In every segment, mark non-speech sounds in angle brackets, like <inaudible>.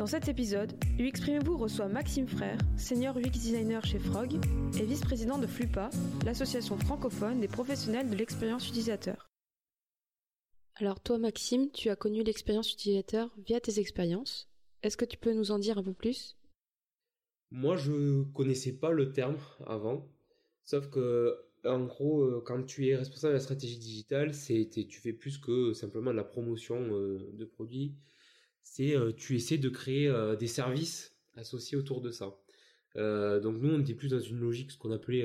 Dans cet épisode, UXprimez-vous reçoit Maxime Frère, senior UX designer chez Frog et vice-président de FLUPA, l'association francophone des professionnels de l'expérience utilisateur. Alors toi Maxime, tu as connu l'expérience utilisateur via tes expériences. Est-ce que tu peux nous en dire un peu plus? Moi je connaissais pas le terme avant, sauf que en gros, euh, quand tu es responsable de la stratégie digitale, c'est tu fais plus que simplement de la promotion euh, de produits. C'est euh, tu essaies de créer des services associés autour de ça. donc nous, on était plus dans une logique ce qu'on appelait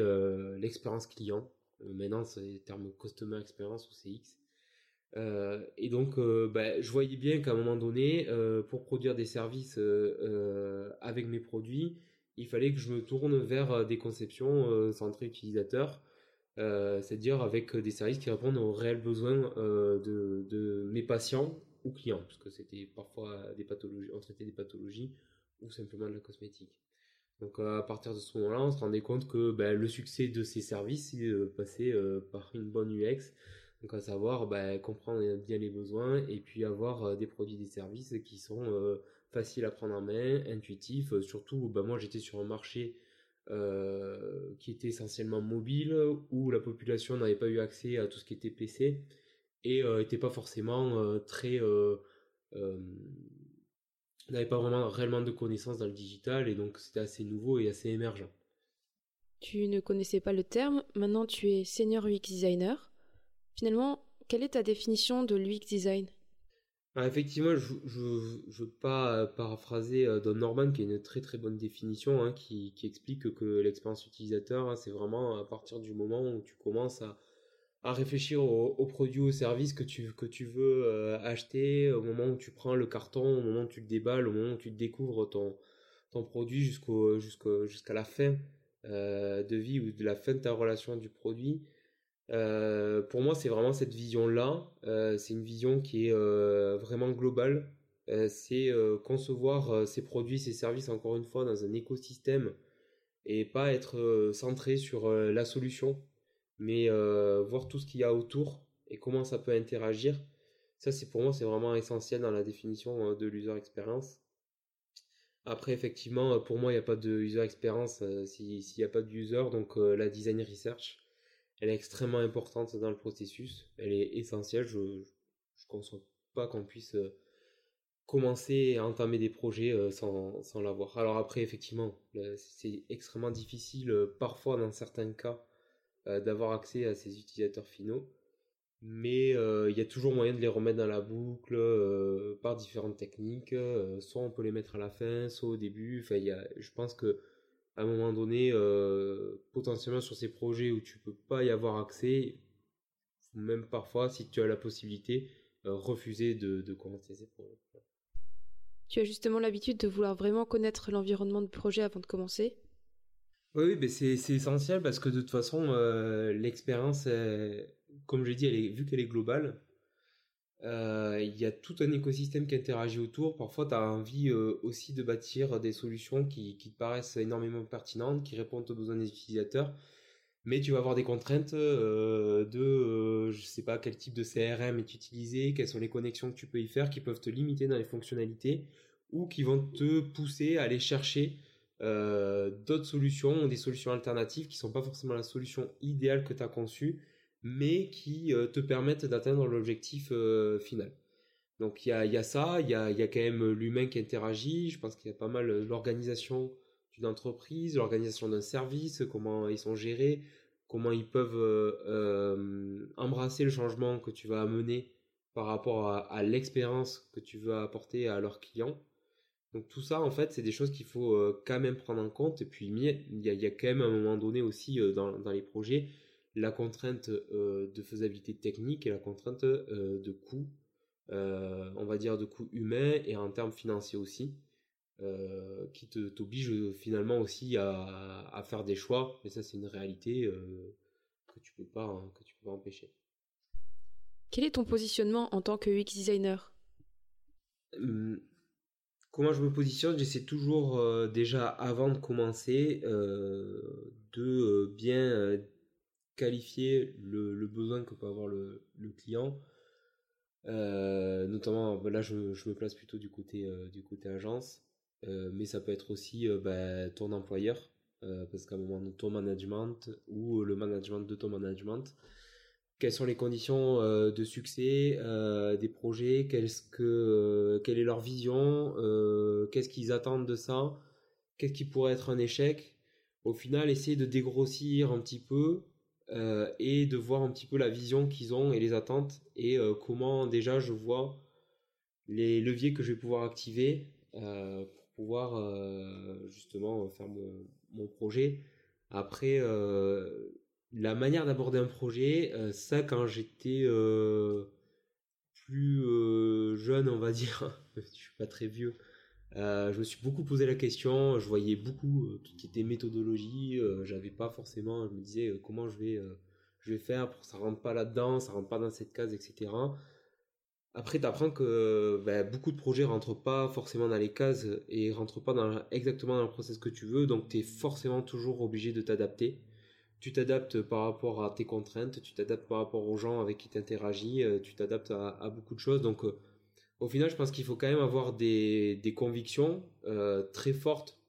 l'expérience client. maintenant, c'est le terme customer experience ou CX. et donc, bah, je voyais bien qu'à un moment donné, pour produire des services avec mes produits, il fallait que je me tourne vers des conceptions centrées utilisateurs euh, c'est-à-dire avec des services qui répondent aux réels besoins euh, de, mes patients ou clients, parce que c'était parfois des pathologies, on traitait des pathologies ou simplement de la cosmétique. Donc à partir de ce moment-là, on se rendait compte que ben, le succès de ces services il passait euh, par une bonne UX, donc à savoir ben, comprendre bien les besoins et puis avoir des produits, des services qui sont faciles à prendre en main, intuitifs. Surtout, ben, moi j'étais sur un marché euh, qui était essentiellement mobile, où la population n'avait pas eu accès à tout ce qui était PC et n'était euh, pas forcément euh, très n'avait pas vraiment réellement de connaissances dans le digital et donc c'était assez nouveau et assez émergent. Tu ne connaissais pas le terme, maintenant tu es senior UX designer. Finalement, quelle est ta définition de l'UX design? Ah, effectivement, je ne veux pas euh, paraphraser euh, Don Norman, qui a une très très bonne définition, hein, qui, explique que l'expérience utilisateur, hein, c'est vraiment à partir du moment où tu commences à, réfléchir aux produits ou aux services que tu, que tu veux euh, acheter, au moment où tu prends le carton, au moment où tu le déballes, au moment où tu découvres ton, ton produit jusqu'au, jusqu'à la fin de vie ou de la fin de ta relation du produit. Euh, pour moi, c'est vraiment cette vision-là. Euh, c'est une vision qui est euh, vraiment globale. c'est concevoir ces produits, ces services, encore une fois, dans un écosystème et pas être centré sur la solution, mais voir tout ce qu'il y a autour et comment ça peut interagir. Ça, c'est pour moi, c'est vraiment essentiel dans la définition de l'user experience. Après, effectivement, pour moi, il n'y a pas de user experience s'il n'y a pas de user, donc la design research elle est extrêmement importante dans le processus. Elle est essentielle. Je ne conçois pas qu'on puisse euh, commencer à entamer des projets euh, sans, sans l'avoir. Alors après, effectivement, c'est extrêmement difficile euh, parfois dans certains cas d'avoir accès à ces utilisateurs finaux. Mais il y a toujours moyen de les remettre dans la boucle par différentes techniques. soit on peut les mettre à la fin, soit au début. Enfin, y a, je pense que à un moment donné, euh, potentiellement sur ces projets où tu peux pas y avoir accès, même parfois, si tu as la possibilité, euh, refuser de, de commencer ces projets. Tu as justement l'habitude de vouloir vraiment connaître l'environnement de projet avant de commencer? Oui, mais c'est essentiel parce que de toute façon, euh, l'expérience, comme je dit, elle est, vu qu'elle est globale, euh, il y a tout un écosystème qui interagit autour. Parfois, tu as envie euh, aussi de bâtir des solutions qui, qui, te paraissent énormément pertinentes, qui répondent aux besoins des utilisateurs. Mais tu vas avoir des contraintes euh, de, je sais pas quel type de CRM est utilisé, quelles sont les connexions que tu peux y faire, qui peuvent te limiter dans les fonctionnalités ou qui vont te pousser à aller chercher d'autres solutions, des solutions alternatives qui sont pas forcément la solution idéale que tu as conçue mais qui euh, te permettent d'atteindre l'objectif euh, final. Donc il y a, ça, il y a, quand même l'humain qui interagit, je pense qu'il y a pas mal euh, l'organisation d'une entreprise, l'organisation d'un service, comment ils sont gérés, comment ils peuvent embrasser le changement que tu vas amener par rapport à, l'expérience que tu veux apporter à leurs clients. Donc tout ça, en fait, c'est des choses qu'il faut quand même prendre en compte. Et puis, il y a, quand même un moment donné aussi dans les projets, la contrainte euh, de faisabilité technique et la contrainte euh, de coût, euh, on va dire de coût humain et en termes financiers aussi, qui t'oblige finalement aussi à, faire des choix. Et ça, c'est une réalité que tu peux pas hein, que tu peux pas empêcher. Quel est ton positionnement en tant que UX designer? Hum, Comment je me positionne J'essaie toujours déjà avant de commencer de bien qualifier le, besoin que peut avoir le, client. notamment, bah, là, je, me place plutôt du côté, du côté agence, mais ça peut être aussi bah, ton employeur, parce qu'à un moment, ton management ou le management de ton management, quelles sont les conditions de succès des projets, qu'est-ce que, quelle est leur vision, qu'est-ce qu'ils attendent de ça, qu'est-ce qui pourrait être un échec. Au final, essayer de dégrossir un petit peu euh, et de voir un petit peu la vision qu'ils ont et les attentes et euh, comment déjà je vois les leviers que je vais pouvoir activer euh, pour pouvoir justement faire mon, projet. Après, la manière d'aborder un projet, ça quand j'étais plus jeune, on va dire, <laughs> je suis pas très vieux, euh, je me suis beaucoup posé la question, je voyais beaucoup euh, tout ce qui était méthodologie, euh, j'avais pas forcément, je me disais comment je vais, faire pour que ça rentre pas là-dedans, ça rentre pas dans cette case, etc. Après, tu apprends que ben, beaucoup de projets rentrent pas forcément dans les cases et rentrent pas dans, exactement dans le process que tu veux, donc tu es forcément toujours obligé de t'adapter. Tu t'adaptes par rapport à tes contraintes, tu t'adaptes par rapport aux gens avec qui tu interagis, tu t'adaptes à, beaucoup de choses. Donc, au final, je pense qu'il faut quand même avoir des, convictions euh, très fortes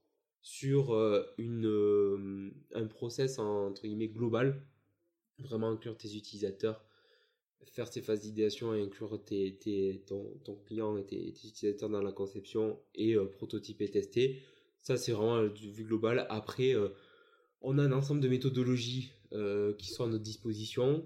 sur euh, une, euh, un process entre guillemets global, vraiment inclure tes utilisateurs, faire ces phases d'idéation et inclure tes, ton, client et tes, utilisateurs dans la conception et prototyper, tester. Ça, c'est vraiment du vue global. Après, on a un ensemble de méthodologies qui sont à notre disposition.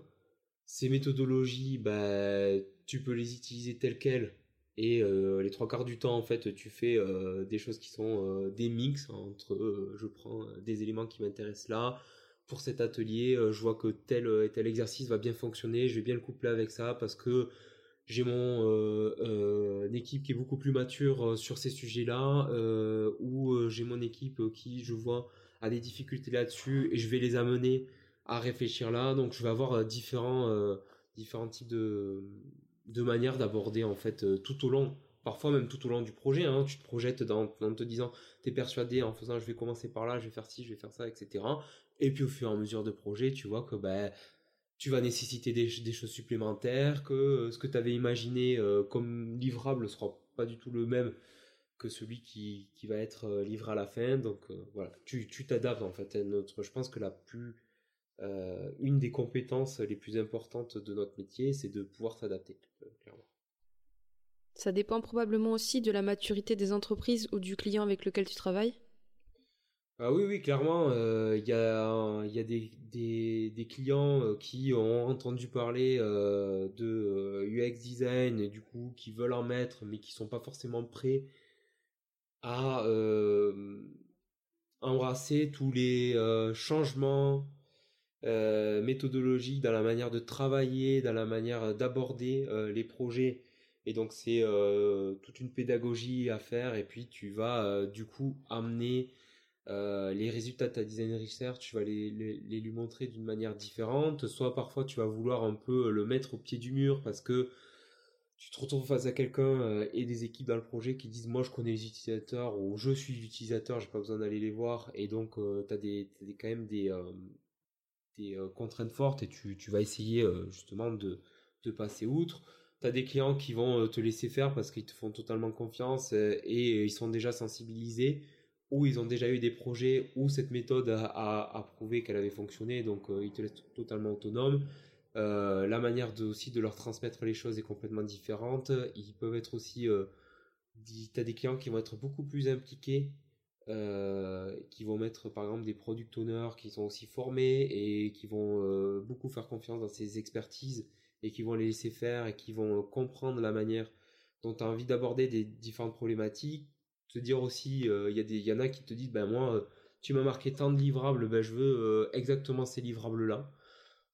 Ces méthodologies, bah, tu peux les utiliser telles quelles et euh, les trois quarts du temps, en fait, tu fais euh, des choses qui sont euh, des mix entre je prends des éléments qui m'intéressent là. Pour cet atelier, je vois que tel et tel exercice va bien fonctionner. Je vais bien le coupler avec ça parce que j'ai mon équipe qui est beaucoup plus mature sur ces sujets-là, ou j'ai mon équipe qui, je vois, a des difficultés là-dessus et je vais les amener à réfléchir là. Donc, je vais avoir différents, différents types de, de manière d'aborder en fait euh, tout au long, parfois même tout au long du projet. Hein. tu te projettes dans, en te disant, tu es persuadé en faisant, je vais commencer par là, je vais faire ci, je vais faire ça, etc. Et puis au fur et à mesure de projet, tu vois que ben tu vas nécessiter des, choses supplémentaires, que euh, ce que tu avais imaginé euh, comme livrable sera pas du tout le même que celui qui, va être livré à la fin. Donc voilà, tu t'adaptes en fait. Notre, je pense que la plus euh, une des compétences les plus importantes de notre métier, c'est de pouvoir s'adapter, euh, clairement. Ça dépend probablement aussi de la maturité des entreprises ou du client avec lequel tu travailles ah oui, oui, clairement, euh, il y a, y a des, des, clients qui ont entendu parler de UX design et du coup qui veulent en mettre mais qui sont pas forcément prêts à embrasser tous les changements méthodologie, dans la manière de travailler, dans la manière d'aborder les projets. Et donc c'est toute une pédagogie à faire et puis tu vas du coup amener les résultats de ta design research, tu vas les, lui montrer d'une manière différente. Soit parfois tu vas vouloir un peu le mettre au pied du mur parce que tu te retrouves face à quelqu'un et des équipes dans le projet qui disent moi je connais les utilisateurs ou je suis l'utilisateur, j'ai pas besoin d'aller les voir et donc tu as, des, quand même des, des euh, contraintes fortes et tu, vas essayer euh, justement de, passer outre. Tu as des clients qui vont euh, te laisser faire parce qu'ils te font totalement confiance et ils sont déjà sensibilisés ou ils ont déjà eu des projets où cette méthode a, prouvé qu'elle avait fonctionné, donc ils te laissent totalement autonome. La manière de, aussi de leur transmettre les choses est complètement différente. Ils peuvent être aussi... tu as des clients qui vont être beaucoup plus impliqués euh, qui vont mettre par exemple des product owners qui sont aussi formés et qui vont euh, beaucoup faire confiance dans ces expertises et qui vont les laisser faire et qui vont comprendre la manière dont tu as envie d'aborder des différentes problématiques. Te dire aussi, euh, il y, y en a qui te disent, ben moi, tu m'as marqué tant de livrables, ben je veux exactement ces livrables-là.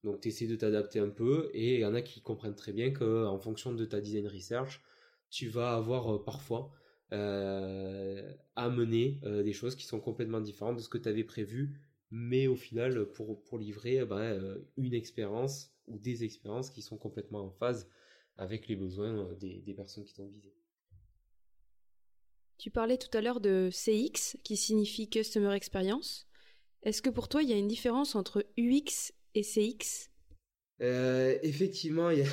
Donc tu essaies de t'adapter un peu et il y en a qui comprennent très bien qu'en fonction de ta design research, tu vas avoir parfois euh, amener euh, des choses qui sont complètement différentes de ce que tu avais prévu, mais au final, pour, pour livrer euh, une expérience ou des expériences qui sont complètement en phase avec les besoins des, des personnes qui t'ont visé. Tu parlais tout à l'heure de CX, qui signifie Customer Experience. Est-ce que pour toi, il y a une différence entre UX et CX effectivement, <laughs> il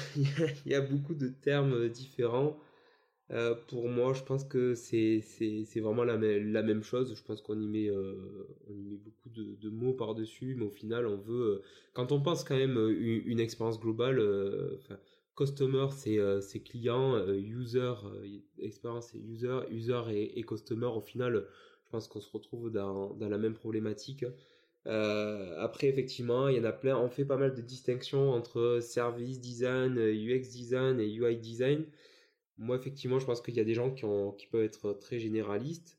y a, beaucoup de termes différents. pour moi, je pense que c'est vraiment la, même chose. Je pense qu'on y, met, beaucoup de, mots par-dessus, mais au final, on veut. quand on pense quand même une, une expérience globale, customer c'est client, user, expérience c'est user, user et, et, customer, au final, je pense qu'on se retrouve dans, la même problématique. Euh, après, effectivement, il y en a plein. On fait pas mal de distinctions entre service design, UX design et UI design. Moi, effectivement, je pense qu'il y a des gens qui, peuvent être très généralistes.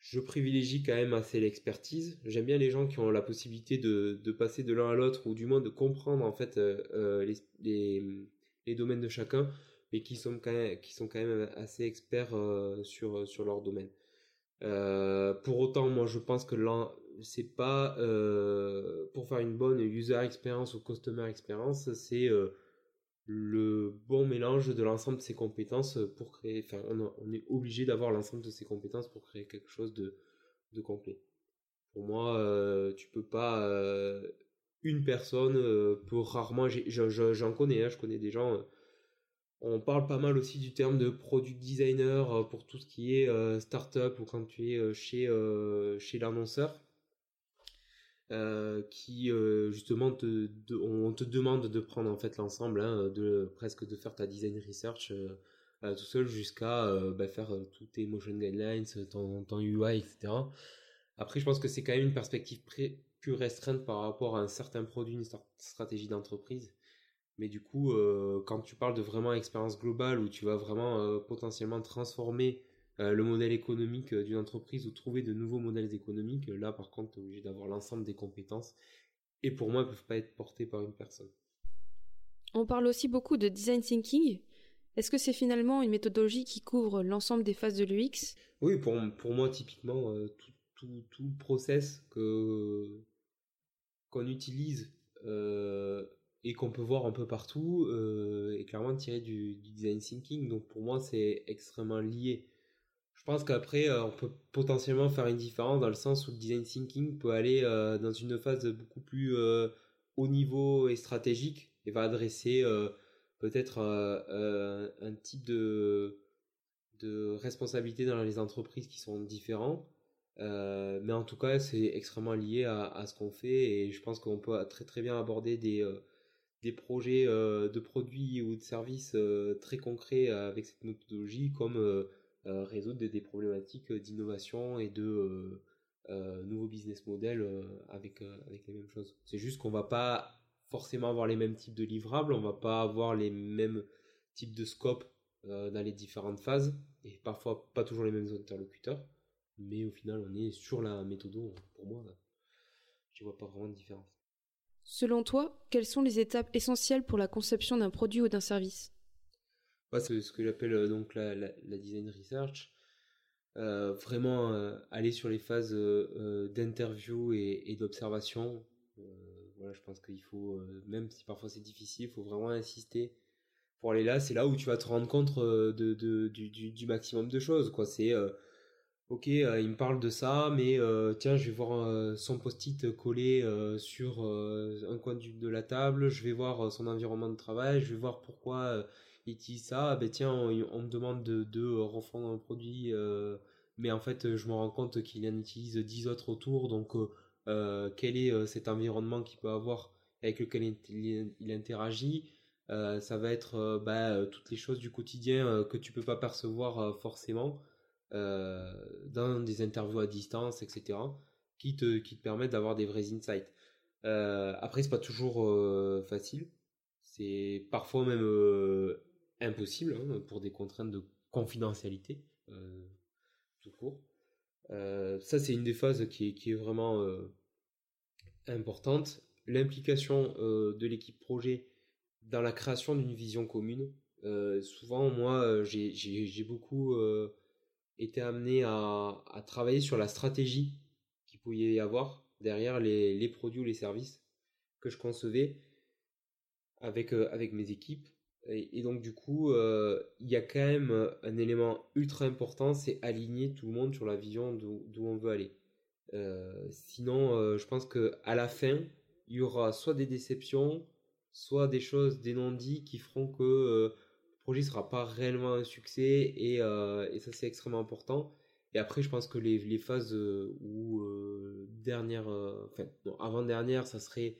Je privilégie quand même assez l'expertise. J'aime bien les gens qui ont la possibilité de, passer de l'un à l'autre ou du moins de comprendre en fait euh, euh, les, domaines de chacun, mais qui sont quand même, assez experts sur leur domaine. pour autant, moi, je pense que l'un c'est pas euh, pour faire une bonne user experience ou customer experience, c'est euh, le bon mélange de l'ensemble de ces compétences pour créer. Enfin, on, est obligé d'avoir l'ensemble de ces compétences pour créer quelque chose de, de complet. Pour moi, euh, tu peux pas. une personne peut rarement. J'en connais, hein, je connais des gens. on parle pas mal aussi du terme de product designer pour tout ce qui est startup ou quand tu es chez, chez l'annonceur. Euh, qui euh, justement te, on te demande de prendre en fait l'ensemble, hein, presque de faire ta design research euh, tout seul jusqu'à bah, faire tous tes motion guidelines, ton, ton, UI, etc. Après, je pense que c'est quand même une perspective plus restreinte par rapport à un certain produit, une stratégie d'entreprise. Mais du coup, quand tu parles de vraiment expérience globale où tu vas vraiment potentiellement transformer euh, le modèle économique euh, d'une entreprise ou trouver de nouveaux modèles économiques. Là, par contre, tu es obligé d'avoir l'ensemble des compétences. Et pour moi, elles ne peuvent pas être portées par une personne. On parle aussi beaucoup de design thinking. Est-ce que c'est finalement une méthodologie qui couvre l'ensemble des phases de l'UX Oui, pour, pour, moi, typiquement, euh, tout, tout, tout, process que, qu'on utilise et qu'on peut voir un peu partout est clairement tiré du, du, design thinking. Donc pour moi, c'est extrêmement lié. Je pense qu'après, euh, on peut potentiellement faire une différence dans le sens où le design thinking peut aller euh, dans une phase beaucoup plus euh, haut niveau et stratégique et va adresser peut-être un type de, de responsabilité dans les entreprises qui sont différents. mais en tout cas, c'est extrêmement lié à, ce qu'on fait et je pense qu'on peut très très bien aborder des, des projets de produits ou de services très concrets avec cette méthodologie comme résoudre des, problématiques d'innovation et de euh, euh, nouveaux business models avec, avec les mêmes choses. C'est juste qu'on va pas forcément avoir les mêmes types de livrables, on va pas avoir les mêmes types de scopes dans les différentes phases et parfois pas toujours les mêmes interlocuteurs, mais au final on est sur la méthode. Pour moi, je vois pas vraiment de différence. Selon toi, quelles sont les étapes essentielles pour la conception d'un produit ou d'un service? C'est ce que j'appelle euh, donc la, design research. Euh, vraiment euh, aller sur les phases d'interview et, d'observation. voilà, je pense qu'il faut, même si parfois c'est difficile, il faut vraiment insister pour aller là. C'est là où tu vas te rendre compte de, du, maximum de choses. Quoi. C'est ok, il me parle de ça, mais tiens, je vais voir son post-it collé sur un coin de la table, je vais voir son environnement de travail, je vais voir pourquoi il dit ça, ah ben tiens, on, me demande de, de, refondre un produit, euh, mais en fait, je me rends compte qu'il en utilise 10 autres autour, donc euh, euh, quel est cet environnement qu'il peut avoir avec lequel il, interagit ça va être bah, toutes les choses du quotidien que tu peux pas percevoir forcément dans des interviews à distance, etc., qui te, qui te permettent d'avoir des vrais insights. après, c'est pas toujours facile. C'est parfois même impossible hein, pour des contraintes de confidentialité euh, tout court. Euh, ça, c'est une des phases qui est, vraiment euh, importante. L'implication de l'équipe projet dans la création d'une vision commune. souvent, moi, j'ai beaucoup été amené à, à, travailler sur la stratégie qu'il pouvait y avoir derrière les, les, produits ou les services que je concevais avec, avec mes équipes. Et, donc du coup, euh, il y a quand même euh, un élément ultra important, c'est aligner tout le monde sur la vision d'où on veut aller. Euh, sinon, je pense que à la fin, il y aura soit des déceptions, soit des choses, des non-dits qui feront que le projet sera pas réellement un succès et, ça c'est extrêmement important. Et après, je pense que les, phases où dernière, enfin avant-dernière, ça serait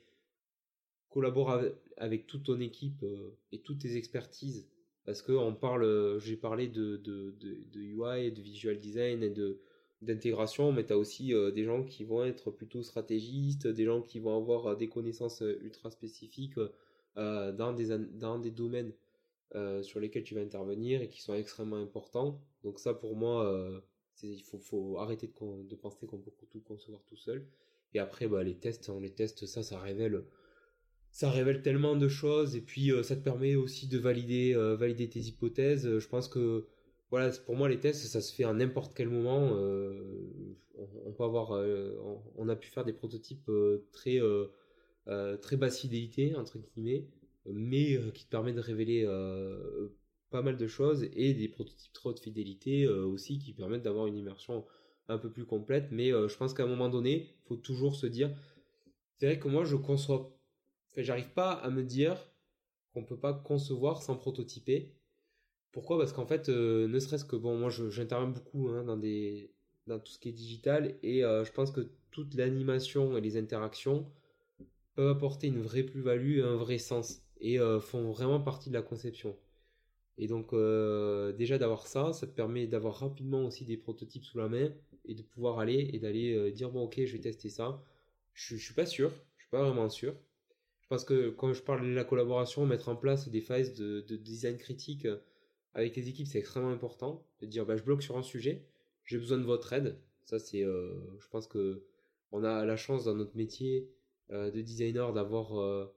collaborer avec toute ton équipe et toutes tes expertises parce que on parle, j'ai parlé de, de, de, UI, de visual design et de d'intégration, mais tu as aussi des gens qui vont être plutôt stratégistes, des gens qui vont avoir des connaissances ultra spécifiques dans, des, dans des domaines sur lesquels tu vas intervenir et qui sont extrêmement importants. Donc ça pour moi, il faut, arrêter de, penser qu'on peut tout concevoir tout seul. Et après, bah, les tests, hein, les tests, ça, ça révèle ça révèle tellement de choses et puis euh, ça te permet aussi de valider, euh, valider tes hypothèses. Euh, je pense que voilà, pour moi les tests ça se fait à n'importe quel moment. On, peut avoir, on, a pu faire des prototypes très très basse fidélité entre guillemets, mais qui te permettent de révéler pas mal de choses et des prototypes très haute fidélité aussi qui permettent d'avoir une immersion un peu plus complète. Mais je pense qu'à un moment donné, faut toujours se dire, c'est vrai que moi je conçois j'arrive pas à me dire qu'on peut pas concevoir sans prototyper. Pourquoi? Parce qu'en fait, euh, ne serait-ce que bon, moi j'interviens beaucoup hein, dans tout ce qui est digital et euh, je pense que toute l'animation et les interactions peuvent apporter une vraie plus-value et un vrai sens et euh, font vraiment partie de la conception. Et donc déjà d'avoir ça, ça te permet d'avoir rapidement aussi des prototypes sous la main et de pouvoir aller et d'aller dire bon ok je vais tester ça. Je, je suis pas sûr, je suis pas vraiment sûr. Je pense que quand je parle de la collaboration, mettre en place des phases de, design critique euh, avec les équipes, c'est extrêmement important. De dire, bah, je bloque sur un sujet, j'ai besoin de votre aide. Ça, c'est, euh, je pense que on a la chance dans notre métier euh, de designer d'avoir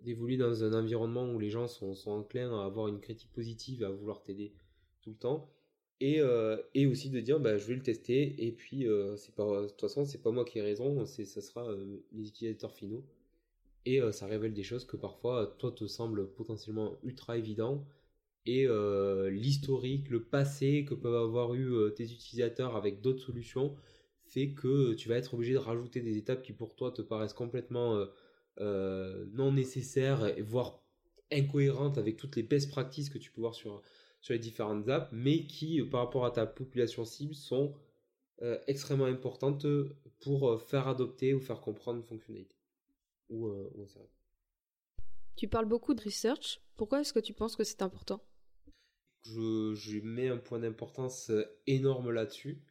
d'évoluer dans un environnement où les gens sont, sont enclins à avoir une critique positive, à vouloir t'aider tout le temps et, euh, et aussi de dire bah, je vais le tester. Et puis euh, de toute façon c'est pas moi qui ai raison. C'est ça sera euh, les utilisateurs finaux. Et ça révèle des choses que parfois toi te semble potentiellement ultra évident. Et l'historique le passé que peuvent avoir eu tes utilisateurs avec d'autres solutions fait que tu vas être obligé de rajouter des étapes qui pour toi te paraissent complètement non nécessaires voire incohérentes avec toutes les best practices que tu peux voir sur sur les différentes apps, mais qui, euh, par rapport à ta population cible, sont euh, extrêmement importantes pour euh, faire adopter ou faire comprendre une fonctionnalité. Ou, ou tu parles beaucoup de research. Pourquoi est-ce que tu penses que c'est important? Je, je, mets un point d'importance énorme là-dessus.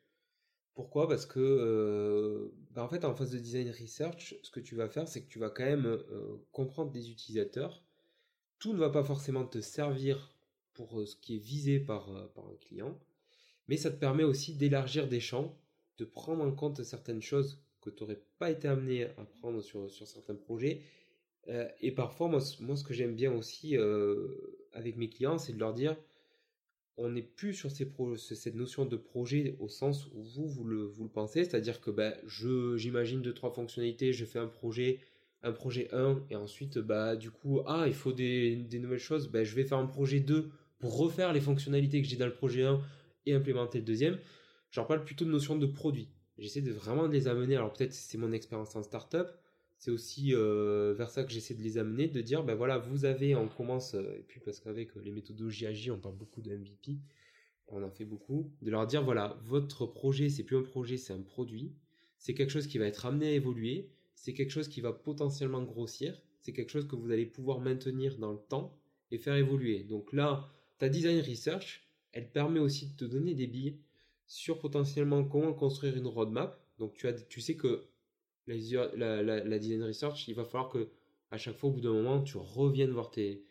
Pourquoi? Parce que, bah, en fait, en phase de design research, ce que tu vas faire, c'est que tu vas quand même comprendre des utilisateurs. Tout ne va pas forcément te servir pour euh, ce qui est visé par, euh, par un client, mais ça te permet aussi d'élargir des champs, de prendre en compte certaines choses que tu n'aurais pas été amené à prendre sur, sur certains projets. Euh, et parfois, moi, moi ce que j'aime bien aussi avec mes clients, c'est de leur dire, on n'est plus sur cette notion de projet au sens où vous, vous le, vous le pensez, c'est-à-dire que ben, j'imagine deux, trois fonctionnalités, je fais un projet, un projet 1, et ensuite, bah, du coup, ah, il faut des, nouvelles choses, ben, je vais faire un projet 2 pour refaire les fonctionnalités que j'ai dans le projet 1 et implémenter le deuxième. J'en parle plutôt de notion de produit. J'essaie de vraiment de les amener. Alors peut-être c'est mon expérience en startup. C'est aussi euh, vers ça que j'essaie de les amener, de dire ben voilà, vous avez, on commence, euh, et puis parce qu'avec les méthodologies agiles, on parle beaucoup de MVP, on en fait beaucoup, de leur dire voilà, votre projet, c'est plus un projet, c'est un produit. C'est quelque chose qui va être amené à évoluer. C'est quelque chose qui va potentiellement grossir. C'est quelque chose que vous allez pouvoir maintenir dans le temps et faire évoluer. Donc là, ta design research, elle permet aussi de te donner des billes sur potentiellement comment construire une roadmap. Donc tu, sais que la, design research, il va falloir que à chaque fois, au bout d'un moment, tu reviennes voir tes,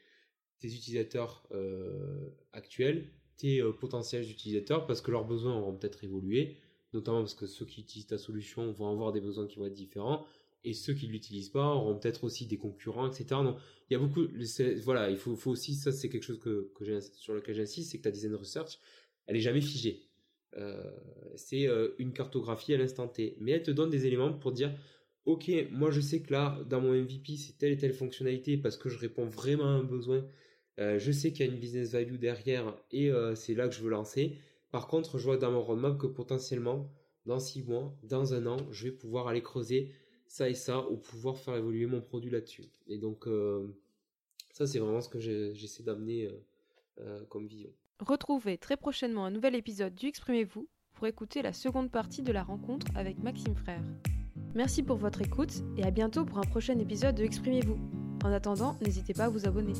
tes utilisateurs euh, actuels, tes euh, potentiels utilisateurs, parce que leurs besoins auront peut-être évolué, notamment parce que ceux qui utilisent ta solution vont avoir des besoins qui vont être différents, et ceux qui l'utilisent pas auront peut-être aussi des concurrents, etc. Donc, il y a beaucoup, voilà, il faut, faut aussi, ça c'est quelque chose que, que sur lequel j'insiste, c'est que ta design research, elle est jamais figée. Euh, c'est euh, une cartographie à l'instant T, mais elle te donne des éléments pour dire, ok, moi je sais que là, dans mon MVP, c'est telle et telle fonctionnalité parce que je réponds vraiment à un besoin. Euh, je sais qu'il y a une business value derrière et c'est là que je veux lancer. Par contre, je vois dans mon roadmap que potentiellement, dans six mois, dans un an, je vais pouvoir aller creuser ça et ça ou pouvoir faire évoluer mon produit là-dessus. Et donc, ça, c'est vraiment ce que j'essaie d'amener comme vision. Retrouvez très prochainement un nouvel épisode du Exprimez-vous pour écouter la seconde partie de la rencontre avec Maxime Frère. Merci pour votre écoute et à bientôt pour un prochain épisode de Exprimez-vous. En attendant, n'hésitez pas à vous abonner.